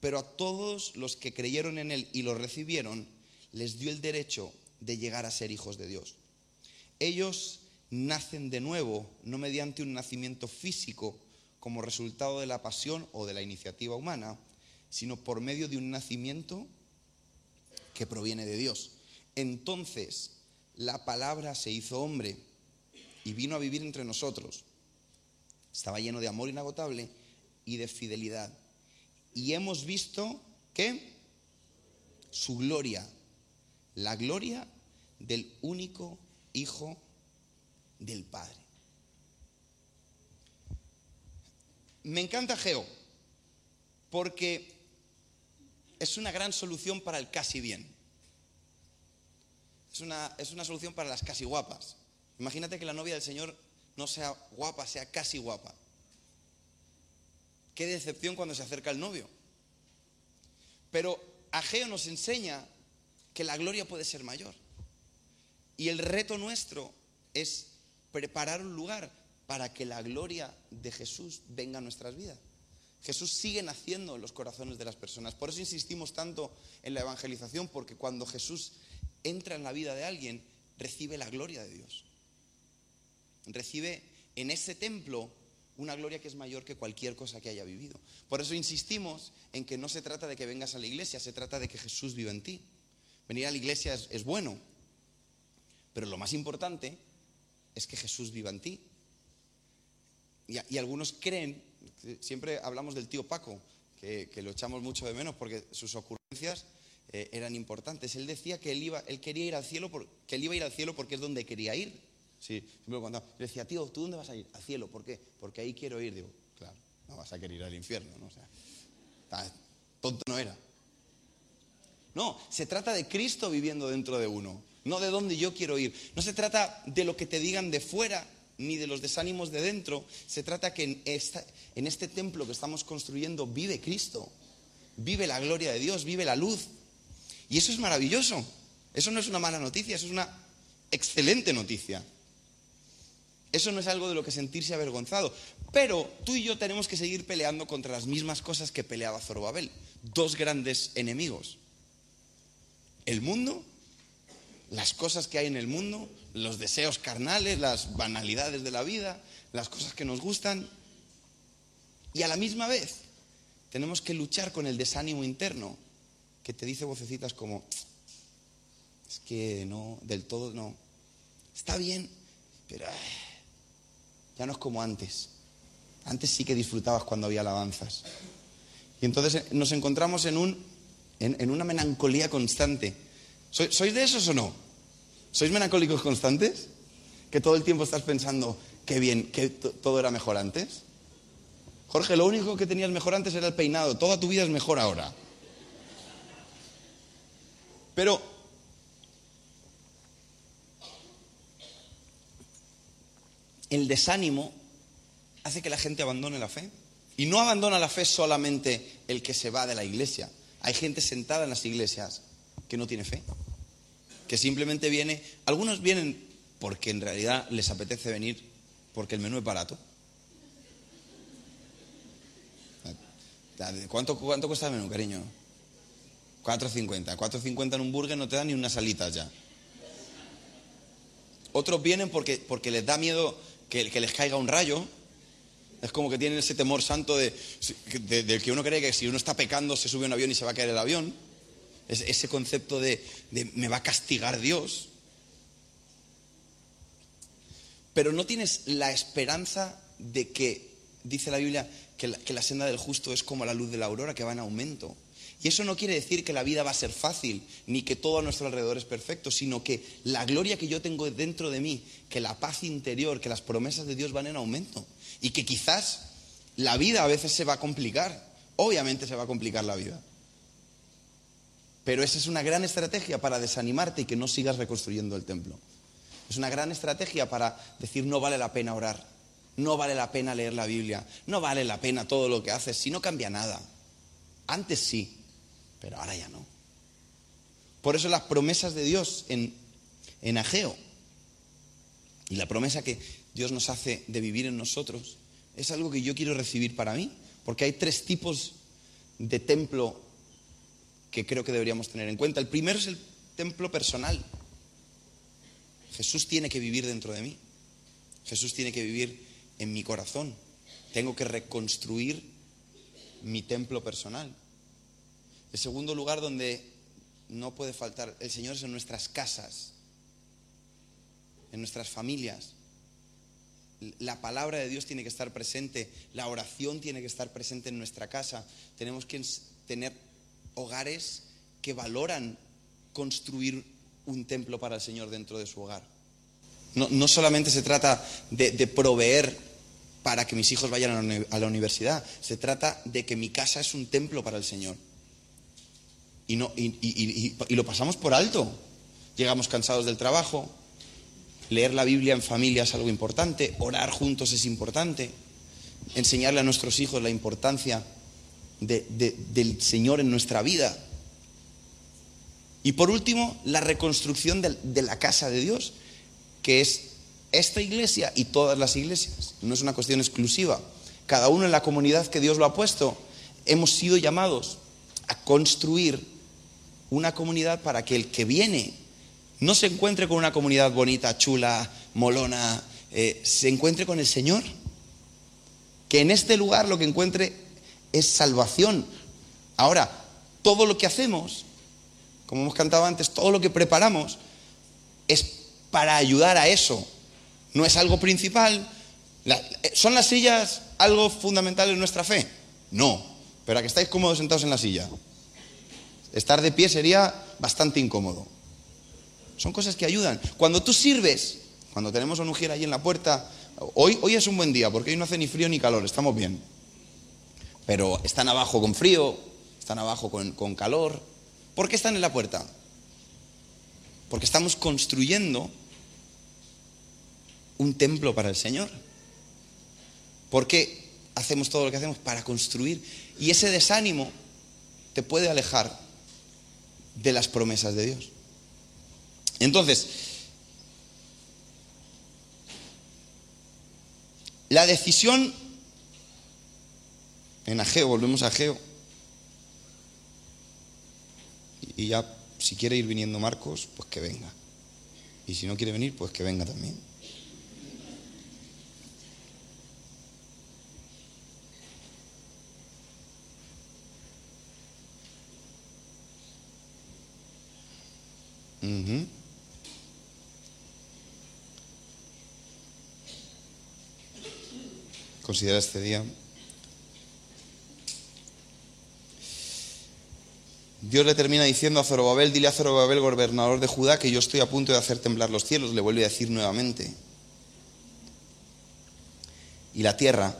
Pero a todos los que creyeron en él y lo recibieron, les dio el derecho de llegar a ser hijos de Dios. Ellos nacen de nuevo, no mediante un nacimiento físico como resultado de la pasión o de la iniciativa humana, sino por medio de un nacimiento que proviene de Dios. Entonces la palabra se hizo hombre y vino a vivir entre nosotros. Estaba lleno de amor inagotable y de fidelidad. Y hemos visto que su gloria, la gloria del único Hijo del Padre. Me encanta Geo, porque es una gran solución para el casi bien. Es una, es una solución para las casi guapas. Imagínate que la novia del Señor no sea guapa, sea casi guapa. Qué decepción cuando se acerca el novio. Pero Ageo nos enseña que la gloria puede ser mayor. Y el reto nuestro es preparar un lugar para que la gloria de Jesús venga a nuestras vidas. Jesús sigue naciendo en los corazones de las personas. Por eso insistimos tanto en la evangelización, porque cuando Jesús entra en la vida de alguien, recibe la gloria de Dios. Recibe en ese templo una gloria que es mayor que cualquier cosa que haya vivido. Por eso insistimos en que no se trata de que vengas a la iglesia, se trata de que Jesús viva en ti. Venir a la iglesia es, bueno, pero lo más importante es que Jesús viva en ti. Y, algunos creen siempre hablamos del tío Paco, que, que, lo echamos mucho de menos porque sus ocurrencias eh, eran importantes. Él decía que él, iba, él quería ir al cielo, que él iba a ir al cielo porque es donde quería ir. Sí, siempre le decía, tío, ¿tú dónde vas a ir? Al cielo, ¿por qué? Porque ahí quiero ir. Digo, claro, no vas a querer ir al infierno, ¿no? O sea, tonto no era. No, se trata de Cristo viviendo dentro de uno. no de dónde yo quiero ir. No se trata de lo que te digan de fuera, ni de los desánimos de dentro. Se trata que en, en este templo que estamos construyendo vive Cristo, vive la gloria de Dios, vive la luz. Y eso es maravilloso. Eso no es una mala noticia, eso es una excelente noticia. Eso no es algo de lo que sentirse avergonzado. Pero tú y yo tenemos que seguir peleando contra las mismas cosas que peleaba Zorobabel. Dos grandes enemigos. El mundo, las cosas que hay en el mundo, los deseos carnales, las banalidades de la vida, las cosas que nos gustan. Y a la misma vez tenemos que luchar con el desánimo interno que te dice vocecitas como, es que no, del todo no. Está bien, pero ya no es como antes. Antes sí que disfrutabas cuando había alabanzas. Y entonces eh, nos encontramos en, un, en, una melancolía constante. ¿Sois de esos o no? ¿Sois melancólicos constantes? Que todo el tiempo estás pensando, qué bien, que todo era mejor antes. Jorge, lo único que tenías mejor antes era el peinado. Toda tu vida es mejor ahora. Pero el desánimo hace que la gente abandone la fe. Y no abandona la fe solamente el que se va de la iglesia. Hay gente sentada en las iglesias que no tiene fe. Que simplemente viene, algunos vienen porque en realidad les apetece venir porque el menú es barato. ¿Cuánto, cuánto cuesta el menú, cariño? 4.50. 4.50 en un burger no te da ni unas alitas ya. Otros vienen porque, porque les da miedo que, les caiga un rayo. Es como que tienen ese temor santo de, que uno cree que si uno está pecando se sube un avión y se va a caer el avión. Es, ese concepto de, me va a castigar Dios. Pero no tienes la esperanza de que, dice la Biblia, que que la senda del justo es como la luz de la aurora que va en aumento. Y eso no quiere decir que la vida va a ser fácil, ni que todo a nuestro alrededor es perfecto, sino que la gloria que yo tengo dentro de mí, que la paz interior, que las promesas de Dios van en aumento. Y que quizás la vida a veces se va a complicar. Obviamente se va a complicar la vida. Pero esa es una gran estrategia para desanimarte y que no sigas reconstruyendo el templo. Es una gran estrategia para decir no vale la pena orar, no vale la pena leer la Biblia, no vale la pena todo lo que haces si no cambia nada. Antes sí, pero ahora ya no. Por eso las promesas de Dios en, en Ageo y la promesa que Dios nos hace de vivir en nosotros es algo que yo quiero recibir para mí, porque hay tres tipos de templo que creo que deberíamos tener en cuenta. El primero es el templo personal. Jesús tiene que vivir dentro de mí. Jesús tiene que vivir en mi corazón. Tengo que reconstruir mi templo personal. El segundo lugar donde no puede faltar el Señor es en nuestras casas, en nuestras familias. La palabra de Dios tiene que estar presente, la oración tiene que estar presente en nuestra casa. Tenemos que tener hogares que valoran construir un templo para el Señor dentro de su hogar. No, solamente se trata de, de, proveer para que mis hijos vayan a la universidad, se trata de que mi casa es un templo para el Señor y, no, y, lo pasamos por alto. Llegamos cansados del trabajo, leer la Biblia en familia es algo importante, orar juntos es importante, enseñarle a nuestros hijos la importancia del Señor en nuestra vida. Y por último, la reconstrucción de, de la casa de Dios, que es esta iglesia y todas las iglesias. No es una cuestión exclusiva. Cada uno en la comunidad que Dios lo ha puesto, hemos sido llamados a construir una comunidad para que el que viene no se encuentre con una comunidad bonita, chula, molona, eh, se encuentre con el Señor. Que en este lugar lo que encuentre es salvación. Ahora, todo lo que hacemos, como hemos cantado antes, todo lo que preparamos es para ayudar a eso. No es algo principal. Eh, ¿Son las sillas algo fundamental en nuestra fe? No, pero a que estáis cómodos sentados en la silla. Estar de pie sería bastante incómodo. Son cosas que ayudan. Cuando tú sirves, cuando tenemos un mujer ahí en la puerta, hoy, hoy es un buen día porque hoy no hace ni frío ni calor, estamos bien. Pero están abajo con frío, están abajo con, con calor. ¿Por qué están en la puerta? Porque estamos construyendo un templo para el Señor. ¿Por qué hacemos todo lo que hacemos? Para construir. Y ese desánimo te puede alejar de las promesas de Dios. Entonces, la decisión en Ageo, volvemos a Ageo, y ya si quiere ir viniendo Marcos, pues que venga. Y si no quiere venir, pues que venga también. Considera este día. Dios le termina diciendo a Zorobabel, dile a Zorobabel, gobernador de Judá, que yo estoy a punto de hacer temblar los cielos. Le vuelve a decir nuevamente. Y la tierra,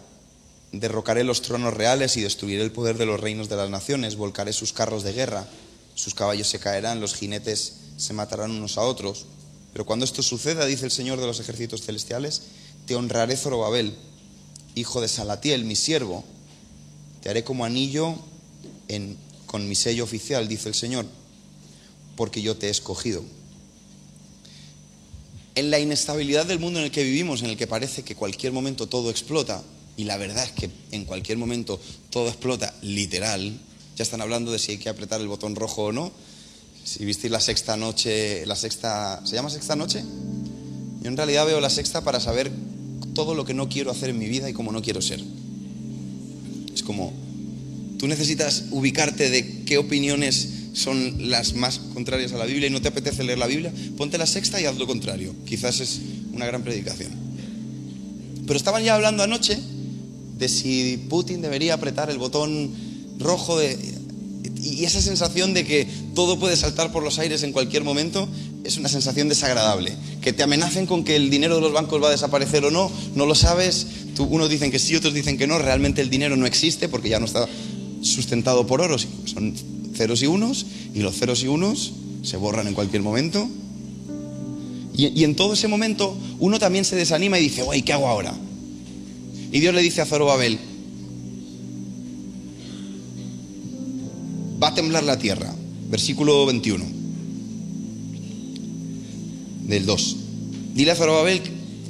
derrocaré los tronos reales y destruiré el poder de los reinos de las naciones, volcaré sus carros de guerra, sus caballos se caerán, los jinetes se matarán unos a otros. Pero cuando esto suceda, dice el Señor de los ejércitos celestiales, te honraré Zorobabel, hijo de Salatiel, mi siervo. Te haré como anillo con mi sello oficial, dice el Señor, porque yo te he escogido. En la inestabilidad del mundo en el que vivimos, en el que parece que cualquier momento todo explota, y la verdad es que en cualquier momento todo explota literal, ya están hablando de si hay que apretar el botón rojo o no, si visteis la sexta noche, la sexta, ¿se llama sexta noche? Yo en realidad veo la sexta para saber todo lo que no quiero hacer en mi vida y cómo no quiero ser. Es como, tú necesitas ubicarte de qué opiniones son las más contrarias a la Biblia y no te apetece leer la Biblia, ponte la sexta y haz lo contrario. Quizás es una gran predicación. Pero estaban ya hablando anoche de si Putin debería apretar el botón rojo de, y esa sensación de que todo puede saltar por los aires en cualquier momento es una sensación desagradable. Que te amenacen con que el dinero de los bancos va a desaparecer o no, no lo sabes. Tú, unos dicen que sí, otros dicen que no. Realmente el dinero no existe porque ya no está sustentado por oro. Son ceros y unos y los ceros y unos se borran en cualquier momento. Y, y en todo ese momento uno también se desanima y dice, guay, ¿qué hago ahora? Y Dios le dice a Zorobabel, a temblar la tierra. Versículo 21 del 2. Dile a Zorobabel,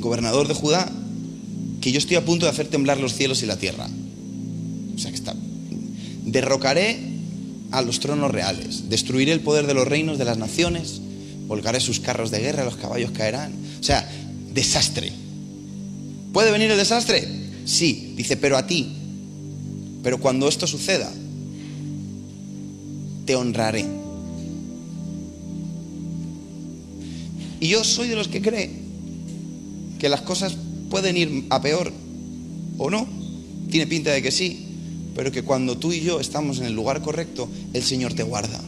gobernador de Judá, que yo estoy a punto de hacer temblar los cielos y la tierra. O sea que está. Derrocaré a los tronos reales, destruiré el poder de los reinos de las naciones, volcaré sus carros de guerra, los caballos caerán. O sea, desastre. ¿Puede venir el desastre? Sí, dice, pero a ti. Pero cuando esto suceda, te honraré. Y yo soy de los que cree que las cosas pueden ir a peor o no. Tiene pinta de que sí, pero que cuando tú y yo estamos en el lugar correcto, el Señor te guarda.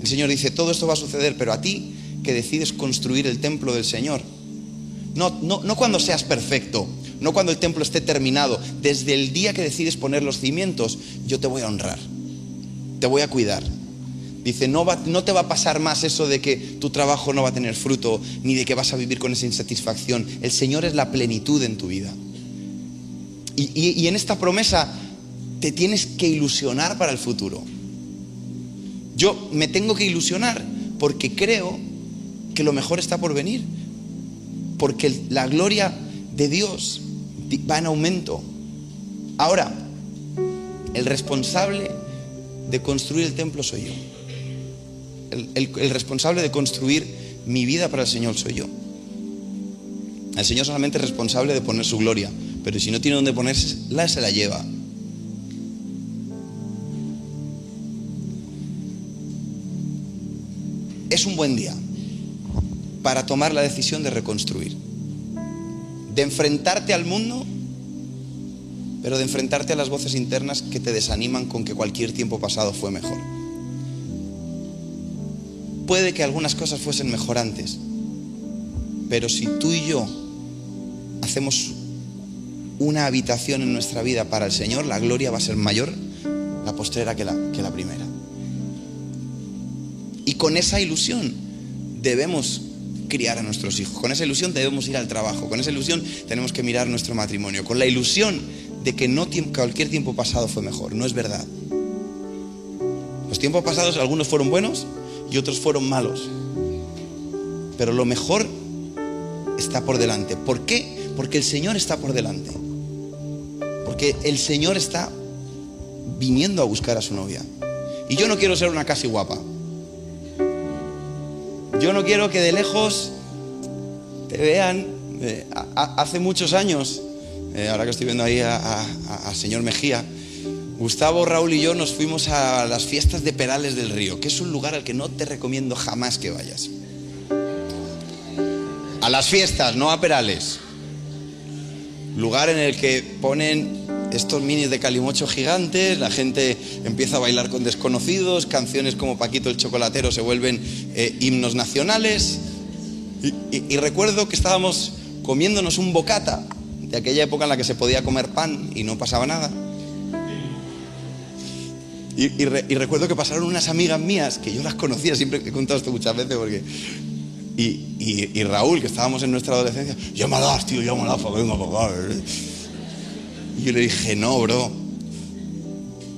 El Señor dice, todo esto va a suceder, pero a ti que decides construir el templo del Señor. No, no, no cuando seas perfecto, no cuando el templo esté terminado. Desde el día que decides poner los cimientos, yo te voy a honrar te voy a cuidar. Dice, no, va, no te va a pasar más eso de que tu trabajo no va a tener fruto, ni de que vas a vivir con esa insatisfacción. El Señor es la plenitud en tu vida. Y, y en esta promesa te tienes que ilusionar para el futuro. Yo me tengo que ilusionar porque creo que lo mejor está por venir. Porque la gloria de Dios va en aumento. Ahora, el responsable de construir el templo soy yo. El, responsable de construir mi vida para el Señor soy yo. El Señor solamente es responsable de poner su gloria, pero si no tiene donde ponerse, la se la lleva. Es un buen día para tomar la decisión de reconstruir, de enfrentarte al mundo pero de enfrentarte a las voces internas que te desaniman con que cualquier tiempo pasado fue mejor. Puede que algunas cosas fuesen mejor antes, pero si tú y yo hacemos una habitación en nuestra vida para el Señor, la gloria va a ser mayor la postrera que la, que la primera. Y con esa ilusión debemos criar a nuestros hijos. Con esa ilusión debemos ir al trabajo. Con esa ilusión tenemos que mirar nuestro matrimonio. Con la ilusión de que no cualquier tiempo pasado fue mejor. No es verdad. Los tiempos pasados algunos fueron buenos y otros fueron malos. Pero lo mejor está por delante. ¿Por qué? Porque el Señor está por delante. Porque el Señor está viniendo a buscar a su novia. Y yo no quiero ser una casi guapa. Yo no quiero que de lejos te vean. Eh, hace muchos años, eh, ahora que estoy viendo ahí al señor Mejía, Gustavo, Raúl y yo nos fuimos a las fiestas de Perales del Río, que es un lugar al que no te recomiendo jamás que vayas. A las fiestas, no a Perales. Lugar en el que ponen estos minis de calimocho gigantes, la gente empieza a bailar con desconocidos, canciones como Paquito el Chocolatero se vuelven eh, himnos nacionales. Y, recuerdo que estábamos comiéndonos un bocata de aquella época en la que se podía comer pan y no pasaba nada. Y, recuerdo que pasaron unas amigas mías que yo las conocía, siempre he contado esto muchas veces porque. Y, Raúl, que estábamos en nuestra adolescencia, llámalas, tío, llámalas para venga para acá. ¿eh? Y yo le dije, no, bro.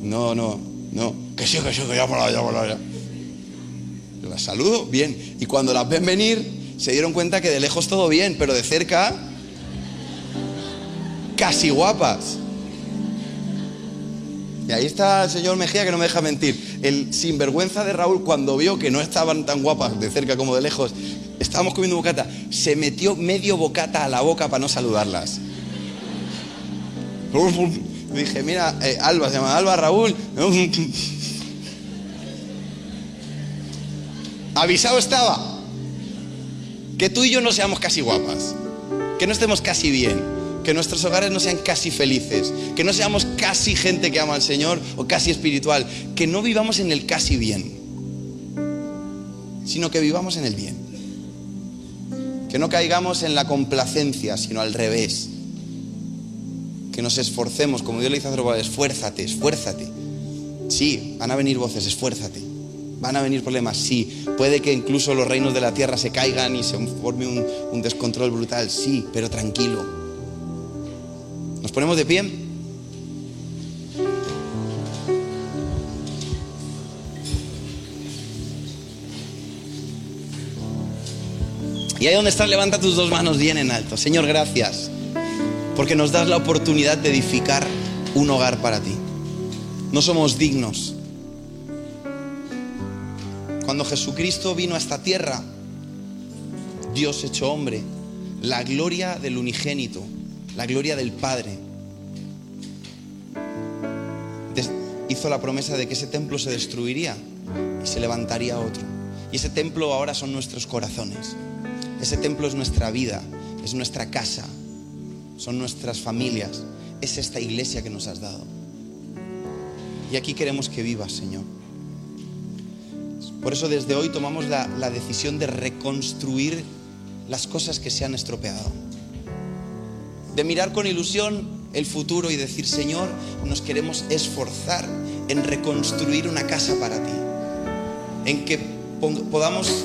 No, no, no. Que sí, que sí, que llámala, llámala, ya. Yo las saludo, bien. Y cuando las ven venir, se dieron cuenta que de lejos todo bien, pero de cerca, casi guapas. Y ahí está el señor Mejía que no me deja mentir. El sinvergüenza de Raúl, cuando vio que no estaban tan guapas de cerca como de lejos, estábamos comiendo bocata, se metió medio bocata a la boca para no saludarlas. Dije, mira, eh, Alba, se llama Alba, Raúl. Avisado estaba que tú y yo no seamos casi guapas, que no estemos casi bien, que nuestros hogares no sean casi felices, que no seamos casi gente que ama al Señor o casi espiritual, que no vivamos en el casi bien, sino que vivamos en el bien. Que no caigamos en la complacencia, sino al revés que nos esforcemos, como Dios le dice a Zorobabel, esfuérzate, esfuérzate. Sí, van a venir voces, esfuérzate. Van a venir problemas, sí. Puede que incluso los reinos de la tierra se caigan y se forme un, un descontrol brutal, sí, pero tranquilo. ¿Nos ponemos de pie? Y ahí donde estás, levanta tus dos manos bien en alto. Señor, gracias porque nos das la oportunidad de edificar un hogar para ti. No somos dignos. Cuando Jesucristo vino a esta tierra, Dios hecho hombre, la gloria del unigénito, la gloria del Padre, hizo la promesa de que ese templo se destruiría y se levantaría otro. Y ese templo ahora son nuestros corazones. Ese templo es nuestra vida, es nuestra casa, son nuestras familias, es esta iglesia que nos has dado. Y aquí queremos que vivas, Señor. Por eso desde hoy tomamos la, decisión de reconstruir las cosas que se han estropeado. De mirar con ilusión el futuro y decir, Señor, nos queremos esforzar en reconstruir una casa para ti. En que podamos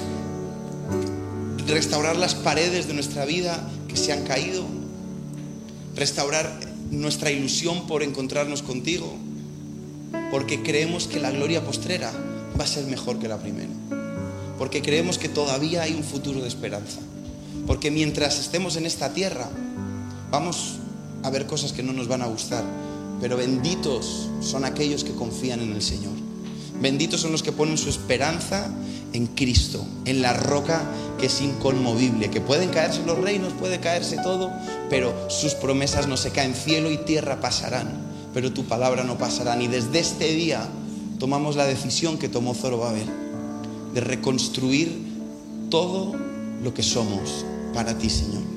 restaurar las paredes de nuestra vida que se han caído, restaurar nuestra ilusión por encontrarnos contigo, porque creemos que la gloria postrera va a ser mejor que la primera, porque creemos que todavía hay un futuro de esperanza, porque mientras estemos en esta tierra vamos a ver cosas que no nos van a gustar, pero benditos son aquellos que confían en el Señor. Benditos son los que ponen su esperanza en Cristo, en la roca que es inconmovible, que pueden caerse los reinos, puede caerse todo, pero sus promesas no se caen, cielo y tierra pasarán, pero tu palabra no pasará. Y desde este día tomamos la decisión que tomó Zorobabel, de reconstruir todo lo que somos para ti, Señor.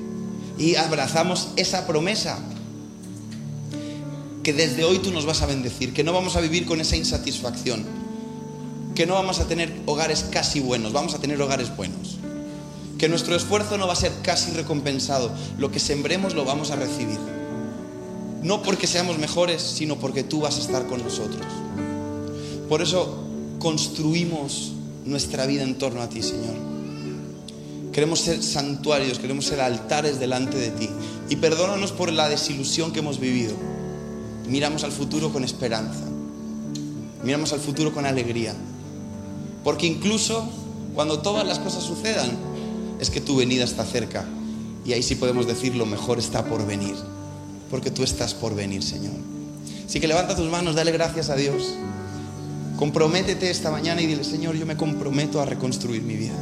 Y abrazamos esa promesa que desde hoy tú nos vas a bendecir, que no vamos a vivir con esa insatisfacción, que no vamos a tener hogares casi buenos, vamos a tener hogares buenos. Que nuestro esfuerzo no va a ser casi recompensado, lo que sembremos lo vamos a recibir. No porque seamos mejores, sino porque tú vas a estar con nosotros. Por eso construimos nuestra vida en torno a ti, Señor. Queremos ser santuarios, queremos ser altares delante de ti. Y perdónanos por la desilusión que hemos vivido. Miramos al futuro con esperanza. Miramos al futuro con alegría. Porque incluso cuando todas las cosas sucedan, es que tu venida está cerca. Y ahí sí podemos decir lo mejor está por venir. Porque tú estás por venir, Señor. Así que levanta tus manos, dale gracias a Dios. Comprométete esta mañana y dile, Señor, yo me comprometo a reconstruir mi vida.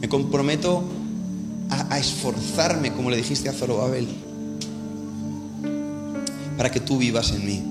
Me comprometo a, esforzarme, como le dijiste a Zorobabel, para que tú vivas en mí.